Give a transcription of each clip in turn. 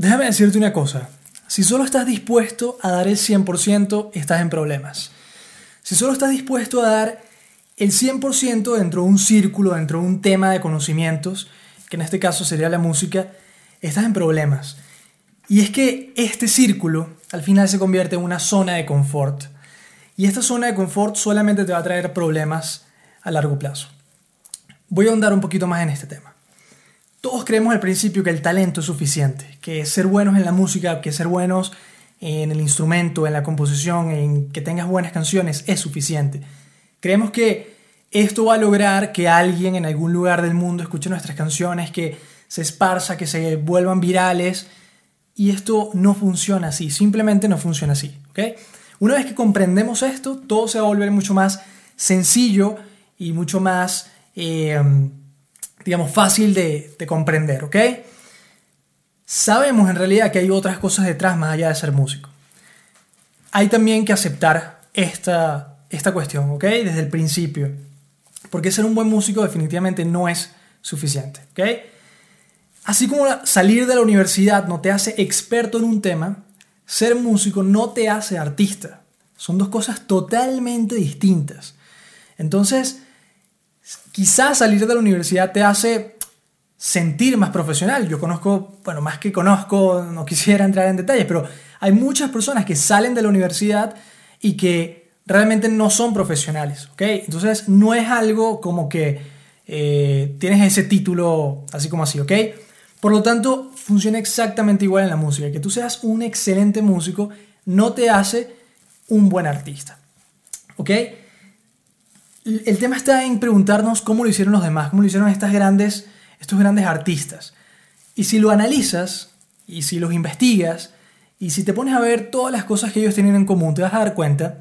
Déjame decirte una cosa. Si solo estás dispuesto a dar el 100%, estás en problemas. Si solo estás dispuesto a dar el 100% dentro de un círculo, dentro de un tema de conocimientos, que en este caso sería la música, estás en problemas. Y es que este círculo al final se convierte en una zona de confort. Y esta zona de confort solamente te va a traer problemas a largo plazo. Voy a ahondar un poquito más en este tema. Todos creemos al principio que el talento es suficiente, que ser buenos en la música, que ser buenos en el instrumento, en la composición, en que tengas buenas canciones es suficiente. Creemos que esto va a lograr que alguien en algún lugar del mundo escuche nuestras canciones, que se esparza, que se vuelvan virales. Y esto no funciona así, simplemente no funciona así. Una vez que comprendemos esto, todo se va a volver mucho más sencillo y mucho más eh, digamos, fácil de, comprender, ¿ok? Sabemos en realidad que hay otras cosas detrás más allá de ser músico. Hay también que aceptar esta, esta cuestión, ¿ok? Desde el principio. Porque ser un buen músico definitivamente no es suficiente, ¿ok? Así como salir de la universidad no te hace experto en un tema, ser músico no te hace artista. Son dos cosas totalmente distintas. Entonces, quizás salir de la universidad te hace sentir más profesional. Yo conozco, bueno, más que conozco, no quisiera entrar en detalles, pero hay muchas personas que salen de la universidad y que realmente no son profesionales, ¿ok? Entonces no es algo como que eh, tienes ese título así como así, ¿ok? Por lo tanto, funciona exactamente igual en la música. Que tú seas un excelente músico no te hace un buen artista, ¿ok? El tema está en preguntarnos cómo lo hicieron los demás, cómo lo hicieron estas grandes, estos grandes artistas. Y si lo analizas, y si los investigas, y si te pones a ver todas las cosas que ellos tienen en común, te vas a dar cuenta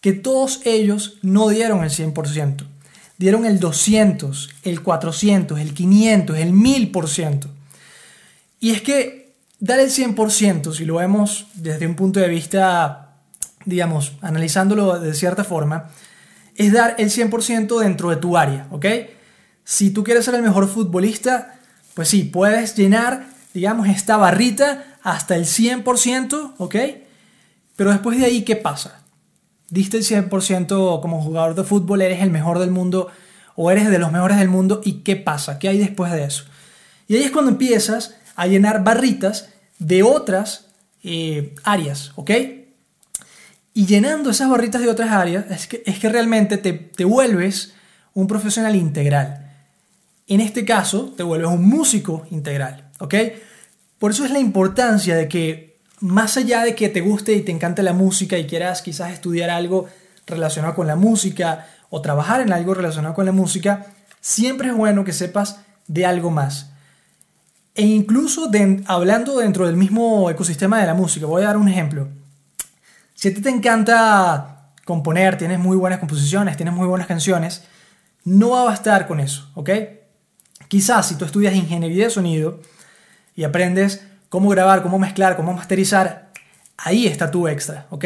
que todos ellos no dieron el 100%. Dieron el 200, el 400, el 500, el 1000%. Y es que dar el 100%, si lo vemos desde un punto de vista, digamos, analizándolo de cierta forma, es dar el 100% dentro de tu área, ¿ok? Si tú quieres ser el mejor futbolista, pues sí, puedes llenar, digamos, esta barrita hasta el 100%, ¿ok? Pero después de ahí, ¿qué pasa? Diste el 100% como jugador de fútbol, eres el mejor del mundo o eres de los mejores del mundo y ¿qué pasa? ¿Qué hay después de eso? Y ahí es cuando empiezas a llenar barritas de otras eh, áreas, ¿ok? Y llenando esas barritas de otras áreas es que, es que realmente te, te vuelves un profesional integral. En este caso, te vuelves un músico integral, ¿ok? Por eso es la importancia de que, más allá de que te guste y te encante la música y quieras quizás estudiar algo relacionado con la música o trabajar en algo relacionado con la música, siempre es bueno que sepas de algo más. E incluso hablando dentro del mismo ecosistema de la música, voy a dar un ejemplo. Si a ti te encanta componer, tienes muy buenas composiciones, tienes muy buenas canciones, no va a bastar con eso, ¿ok? Quizás si tú estudias ingeniería de sonido y aprendes cómo grabar, cómo mezclar, cómo masterizar, ahí está tu extra, ¿ok?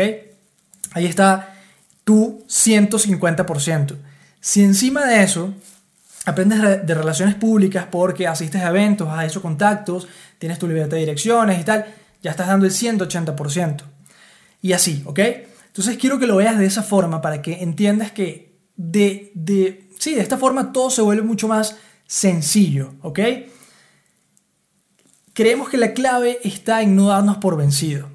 Ahí está tu 150%. Si encima de eso aprendes de relaciones públicas porque asistes a eventos, has hecho contactos, tienes tu libertad de direcciones y tal, ya estás dando el 180% y así, ¿ok? Entonces quiero que lo veas de esa forma para que entiendas que de, de, sí, de esta forma todo se vuelve mucho más sencillo, ¿ok? Creemos que la clave está en no darnos por vencido.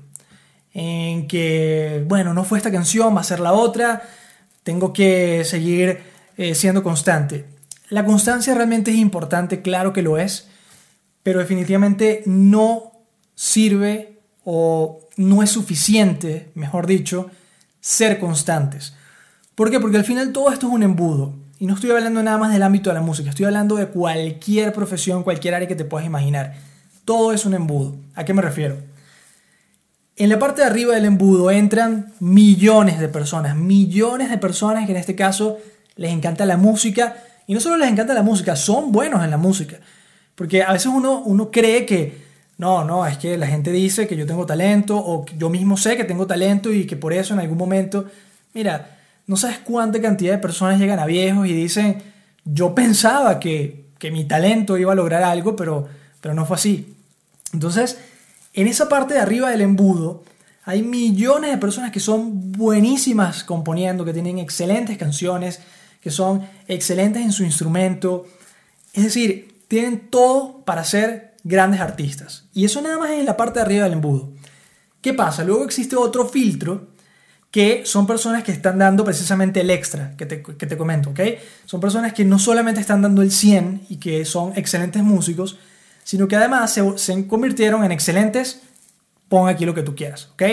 En que, bueno, no fue esta canción, va a ser la otra, tengo que seguir eh, siendo constante. La constancia realmente es importante, claro que lo es, pero definitivamente no sirve o no es suficiente, mejor dicho, ser constantes. ¿Por qué? Porque al final todo esto es un embudo. Y no estoy hablando nada más del ámbito de la música, estoy hablando de cualquier profesión, cualquier área que te puedas imaginar. Todo es un embudo. ¿A qué me refiero? En la parte de arriba del embudo entran millones de personas, millones de personas que en este caso les encanta la música. Y no solo les encanta la música, son buenos en la música. Porque a veces uno, uno cree que, no, no, es que la gente dice que yo tengo talento o yo mismo sé que tengo talento y que por eso en algún momento, mira, no sabes cuánta cantidad de personas llegan a viejos y dicen, yo pensaba que, que mi talento iba a lograr algo, pero, pero no fue así. Entonces, en esa parte de arriba del embudo, hay millones de personas que son buenísimas componiendo, que tienen excelentes canciones, que son excelentes en su instrumento. Es decir, tienen todo para ser grandes artistas. Y eso nada más es en la parte de arriba del embudo. ¿Qué pasa? Luego existe otro filtro que son personas que están dando precisamente el extra que te, que te comento, ¿ok? Son personas que no solamente están dando el 100 y que son excelentes músicos, sino que además se, se convirtieron en excelentes, pon aquí lo que tú quieras, ¿ok?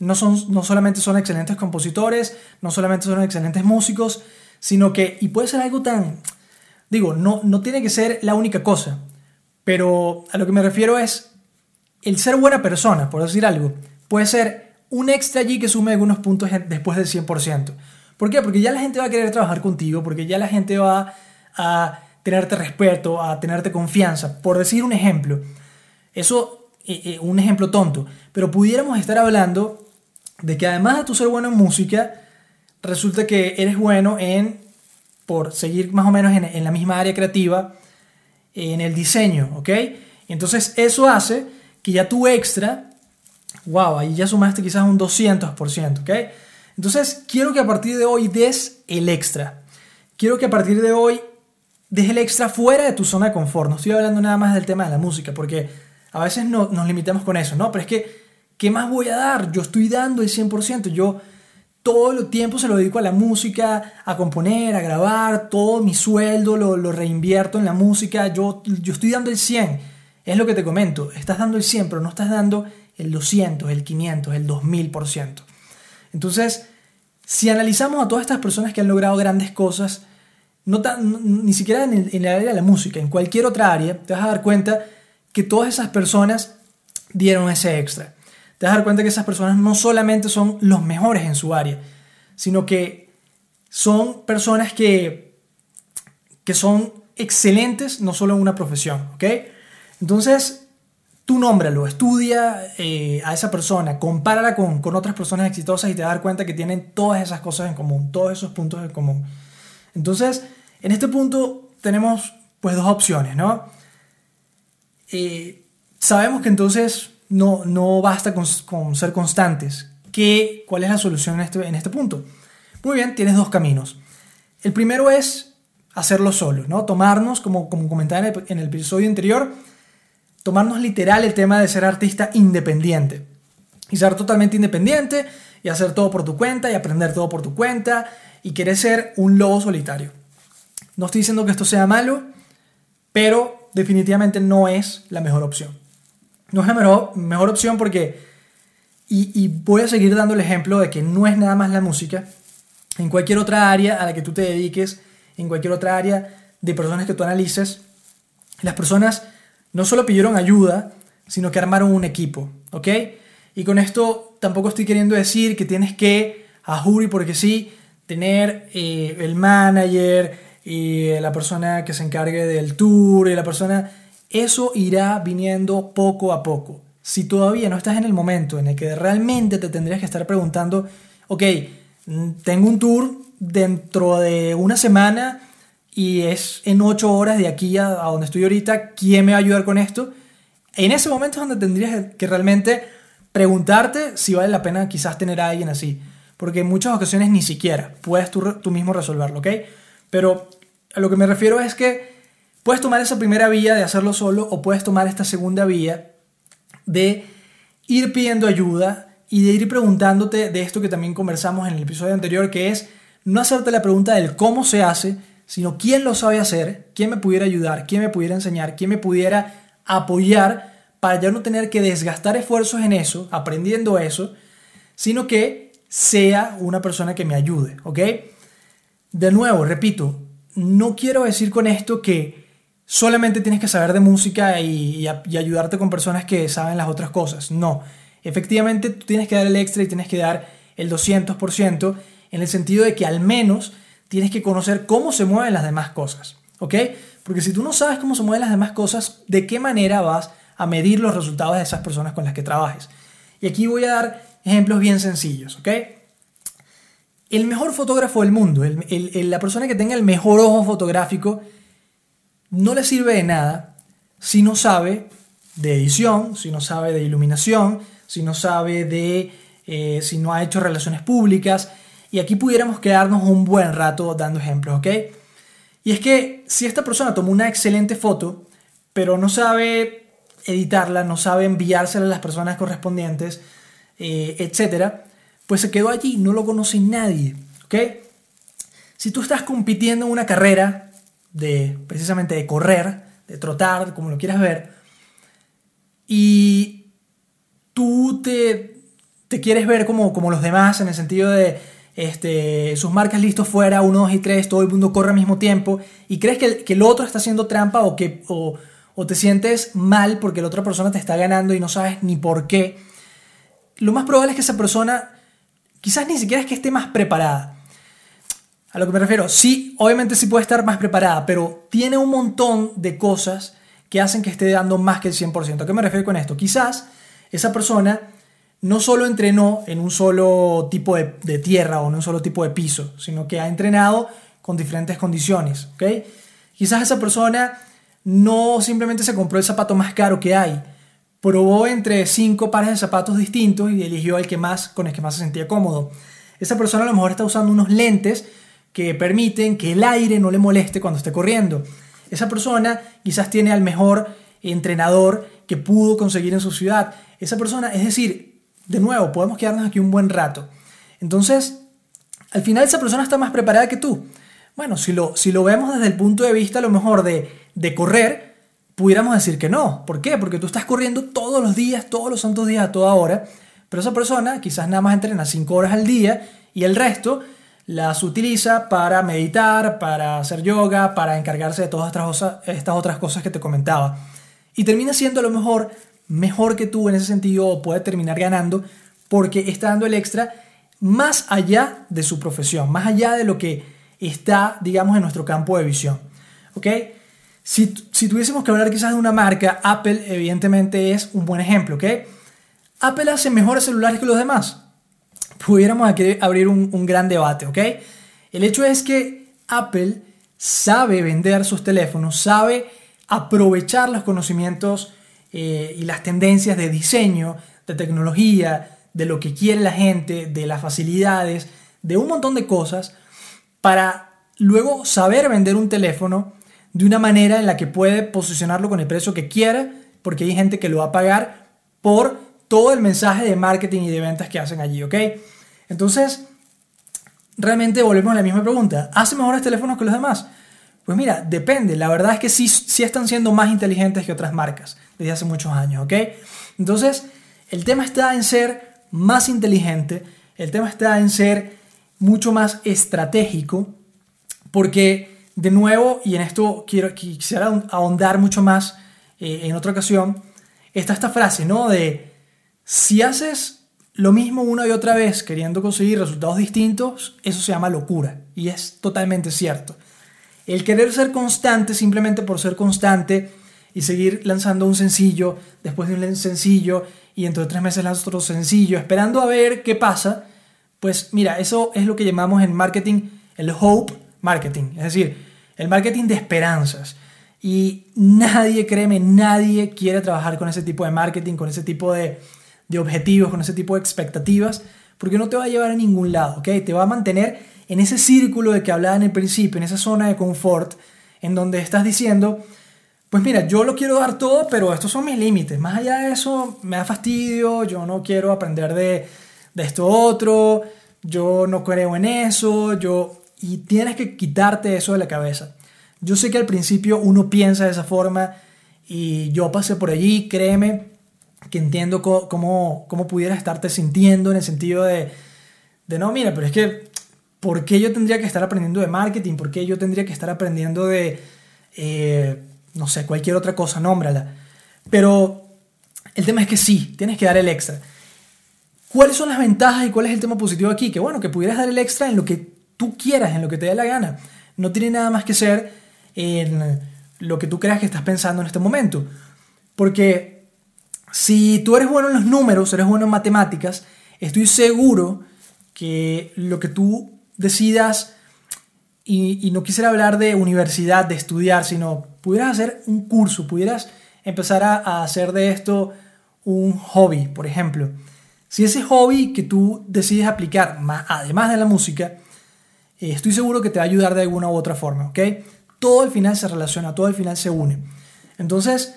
No, son, no solamente son excelentes compositores, no solamente son excelentes músicos, sino que, y puede ser algo tan, digo, no, no tiene que ser la única cosa, pero a lo que me refiero es el ser buena persona, por decir algo, puede ser un extra allí que sume algunos puntos después del 100%. ¿Por qué? Porque ya la gente va a querer trabajar contigo, porque ya la gente va a tenerte respeto, a tenerte confianza. Por decir un ejemplo, eso, eh, eh, un ejemplo tonto, pero pudiéramos estar hablando de que además de tu ser bueno en música, resulta que eres bueno en, por seguir más o menos en, en la misma área creativa, en el diseño, ¿ok? Entonces eso hace que ya tu extra wow, ahí ya sumaste quizás un 200%, ¿ok? Entonces, quiero que a partir de hoy des el extra. Quiero que a partir de hoy des el extra fuera de tu zona de confort. No estoy hablando nada más del tema de la música, porque a veces no, nos limitamos con eso, ¿no? Pero es que, ¿qué más voy a dar? Yo estoy dando el 100%. Yo todo el tiempo se lo dedico a la música, a componer, a grabar, todo mi sueldo lo, lo reinvierto en la música. Yo, yo estoy dando el 100. Es lo que te comento. Estás dando el 100, pero no estás dando el 200, el 500, el 2000%. Entonces, si analizamos a todas estas personas que han logrado grandes cosas, no ni siquiera en el, área de la música, en cualquier otra área, te vas a dar cuenta que todas esas personas dieron ese extra. Te vas dar cuenta que esas personas no solamente son los mejores en su área, sino que son personas que, que son excelentes no solo en una profesión, ¿ok? Entonces, tú nómbralo, estudia eh, a esa persona, compárala con, con, otras personas exitosas y te vas cuenta que tienen todas esas cosas en común, todos esos puntos en común. Entonces, en este punto tenemos pues dos opciones, ¿no? Eh, sabemos que entonces no, no basta con, ser constantes. ¿Qué, ¿Cuál es la solución en este, en este punto? Muy bien, tienes dos caminos. El primero es hacerlo solo, ¿no? Tomarnos, como, como comentaba en el, en el episodio anterior, tomarnos literal el tema de ser artista independiente. Y ser totalmente independiente y hacer todo por tu cuenta y aprender todo por tu cuenta y querer ser un lobo solitario. No estoy diciendo que esto sea malo, pero definitivamente no es la mejor opción. No es la mejor, mejor opción porque, y, voy a seguir dando el ejemplo de que no es nada más la música, en cualquier otra área a la que tú te dediques, en cualquier otra área de personas que tú analices, las personas no solo pidieron ayuda, sino que armaron un equipo, ¿ok? Y con esto tampoco estoy queriendo decir que tienes que, a Jury porque sí, tener eh, el manager y la persona que se encargue del tour y la persona... Eso irá viniendo poco a poco. Si todavía no estás en el momento en el que realmente te tendrías que estar preguntando, ok, mm, tengo un tour dentro de una semana y es en ocho horas de aquí a, donde estoy ahorita, ¿quién me va a ayudar con esto? En ese momento es donde tendrías que realmente preguntarte si vale la pena quizás tener a alguien así. Porque en muchas ocasiones ni siquiera puedes tú, tú mismo resolverlo, ¿ok? Pero a lo que me refiero es que puedes tomar esa primera vía de hacerlo solo o puedes tomar esta segunda vía de ir pidiendo ayuda y de ir preguntándote de esto que también conversamos en el episodio anterior, que es no hacerte la pregunta del cómo se hace, sino quién lo sabe hacer, quién me pudiera ayudar, quién me pudiera enseñar, quién me pudiera apoyar para ya no tener que desgastar esfuerzos en eso, aprendiendo eso, sino que sea una persona que me ayude, ¿ok? De nuevo, repito, no quiero decir con esto que solamente tienes que saber de música y, ayudarte con personas que saben las otras cosas. No, efectivamente tú tienes que dar el extra y tienes que dar el 200% en el sentido de que al menos tienes que conocer cómo se mueven las demás cosas. ¿Ok? Porque si tú no sabes cómo se mueven las demás cosas, ¿de qué manera vas a medir los resultados de esas personas con las que trabajes? Y aquí voy a dar ejemplos bien sencillos, ¿ok? El mejor fotógrafo del mundo, la persona que tenga el mejor ojo fotográfico, no le sirve de nada si no sabe de edición, si no sabe de iluminación, si no sabe de, eh, si no ha hecho relaciones públicas. Y aquí pudiéramos quedarnos un buen rato dando ejemplos, ¿ok? Y es que si esta persona tomó una excelente foto, pero no sabe editarla, no sabe enviársela a las personas correspondientes, eh, etcétera, pues se quedó allí, no lo conoce nadie, ¿ok? Si tú estás compitiendo en una carrera de precisamente de correr, de trotar, como lo quieras ver, y tú te, te quieres ver como, como los demás en el sentido de este, sus marcas listos fuera, 1, 2 y 3, todo el mundo corre al mismo tiempo, y crees que, que el otro está haciendo trampa o que o, o te sientes mal porque la otra persona te está ganando y no sabes ni por qué, lo más probable es que esa persona quizás ni siquiera es que esté más preparada. A lo que me refiero, sí, obviamente sí puede estar más preparada, pero tiene un montón de cosas que hacen que esté dando más que el 100%. ¿A qué me refiero con esto? Quizás esa persona no solo entrenó en un solo tipo de, tierra o en un solo tipo de piso, sino que ha entrenado con diferentes condiciones. ¿ok? Quizás esa persona no simplemente se compró el zapato más caro que hay, probó entre cinco pares de zapatos distintos y eligió el que más, con el que más se sentía cómodo. Esa persona a lo mejor está usando unos lentes que permiten que el aire no le moleste cuando esté corriendo. Esa persona quizás tiene al mejor entrenador que pudo conseguir en su ciudad. Esa persona, es decir, de nuevo, podemos quedarnos aquí un buen rato. Entonces, al final esa persona está más preparada que tú. Bueno, si lo, si lo vemos desde el punto de vista a lo mejor de, de correr, pudiéramos decir que no. ¿Por qué? Porque tú estás corriendo todos los días, todos los santos días, a toda hora, pero esa persona quizás nada más entrena 5 horas al día y el resto las utiliza para meditar, para hacer yoga, para encargarse de todas estas, otras cosas que te comentaba. Y termina siendo a lo mejor mejor que tú en ese sentido o puede terminar ganando porque está dando el extra más allá de su profesión, más allá de lo que está, digamos, en nuestro campo de visión. ¿Ok? Si, si tuviésemos que hablar quizás de una marca, Apple evidentemente es un buen ejemplo, ¿ok? Apple hace mejores celulares que los demás pudiéramos abrir un, gran debate, ¿ok? El hecho es que Apple sabe vender sus teléfonos, sabe aprovechar los conocimientos eh, y las tendencias de diseño, de tecnología, de lo que quiere la gente, de las facilidades, de un montón de cosas, para luego saber vender un teléfono de una manera en la que puede posicionarlo con el precio que quiera, porque hay gente que lo va a pagar por todo el mensaje de marketing y de ventas que hacen allí, ¿ok? Entonces, realmente volvemos a la misma pregunta. ¿Hace mejores teléfonos que los demás? Pues mira, depende. La verdad es que sí, sí están siendo más inteligentes que otras marcas desde hace muchos años, ¿ok? Entonces, el tema está en ser más inteligente, el tema está en ser mucho más estratégico, porque de nuevo, y en esto quiero, quisiera ahondar mucho más eh, en otra ocasión, está esta frase, ¿no? De si haces lo mismo una y otra vez queriendo conseguir resultados distintos, eso se llama locura. Y es totalmente cierto. El querer ser constante simplemente por ser constante y seguir lanzando un sencillo después de un sencillo y dentro de tres meses lanzas otro sencillo esperando a ver qué pasa, pues mira, eso es lo que llamamos en marketing el hope marketing, es decir, el marketing de esperanzas. Y nadie, créeme, nadie quiere trabajar con ese tipo de marketing, con ese tipo de, de objetivos, con ese tipo de expectativas, porque no te va a llevar a ningún lado, ¿ok? Te va a mantener en ese círculo de que hablaba en el principio, en esa zona de confort, en donde estás diciendo, pues mira, yo lo quiero dar todo, pero estos son mis límites. Más allá de eso, me da fastidio, yo no quiero aprender de, de esto otro, yo no creo en eso, yo... Y tienes que quitarte eso de la cabeza. Yo sé que al principio uno piensa de esa forma y yo pasé por allí, créeme, que entiendo cómo, cómo, pudieras estarte sintiendo en el sentido de, de, no, mira, pero es que ¿por qué yo tendría que estar aprendiendo de marketing? ¿Por qué yo tendría que estar aprendiendo de, eh, no sé, cualquier otra cosa? Nómbrala. Pero el tema es que sí, tienes que dar el extra. ¿Cuáles son las ventajas y cuál es el tema positivo aquí? Que bueno, que pudieras dar el extra en lo que tú quieras, en lo que te dé la gana. No tiene nada más que ser en lo que tú creas que estás pensando en este momento. Porque si tú eres bueno en los números, eres bueno en matemáticas, estoy seguro que lo que tú decidas, y, no quisiera hablar de universidad, de estudiar, sino pudieras hacer un curso, pudieras empezar a, hacer de esto un hobby, por ejemplo. Si ese hobby que tú decides aplicar, además de la música, eh, estoy seguro que te va a ayudar de alguna u otra forma, ¿ok? Todo al final se relaciona, todo al final se une. Entonces,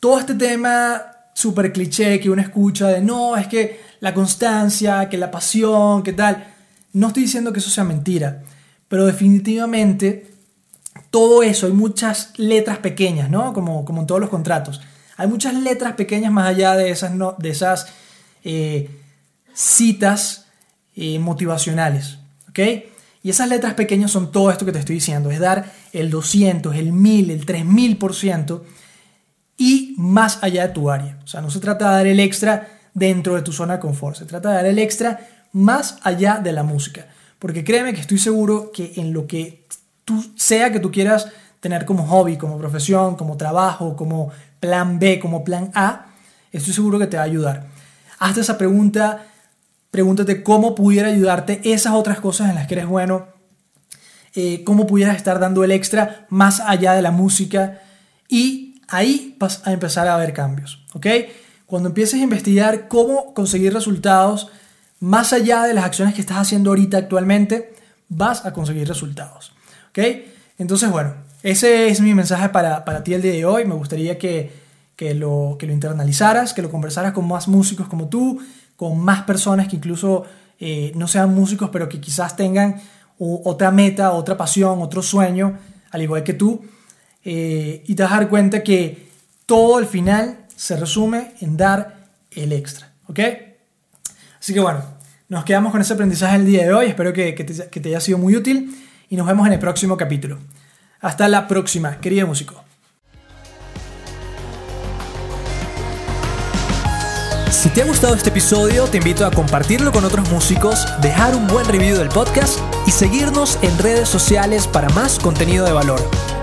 todo este tema súper cliché que uno escucha de no, es que la constancia, que la pasión, que tal, no estoy diciendo que eso sea mentira, pero definitivamente todo eso, hay muchas letras pequeñas, ¿no? Como, como en todos los contratos. Hay muchas letras pequeñas más allá de esas, no, de esas eh, citas eh, motivacionales. Y esas letras pequeñas son todo esto que te estoy diciendo, es dar el 200, el 1000, el 3000% y más allá de tu área. O sea, no se trata de dar el extra dentro de tu zona de confort, se trata de dar el extra más allá de la música. Porque créeme que estoy seguro que en lo que tú sea que tú quieras tener como hobby, como profesión, como trabajo, como plan B, como plan A, estoy seguro que te va a ayudar. Hazte esa pregunta, pregúntate cómo pudiera ayudarte esas otras cosas en las que eres bueno, eh, cómo pudieras estar dando el extra más allá de la música y ahí vas a empezar a ver cambios, ¿ok? Cuando empieces a investigar cómo conseguir resultados, más allá de las acciones que estás haciendo ahorita actualmente, vas a conseguir resultados. ¿Ok? Entonces, bueno, ese es mi mensaje para, ti el día de hoy. Me gustaría que, lo, que lo internalizaras, que lo conversaras con más músicos como tú, con más personas que incluso eh, no sean músicos, pero que quizás tengan otra meta, otra pasión, otro sueño, al igual que tú. Eh, y te vas a dar cuenta que todo al final se resume en dar el extra. ¿Ok? Así que bueno, nos quedamos con ese aprendizaje el día de hoy. Espero que, te, haya sido muy útil y nos vemos en el próximo capítulo. Hasta la próxima, querido músico. Si te ha gustado este episodio, te invito a compartirlo con otros músicos, dejar un buen review del podcast y seguirnos en redes sociales para más contenido de valor.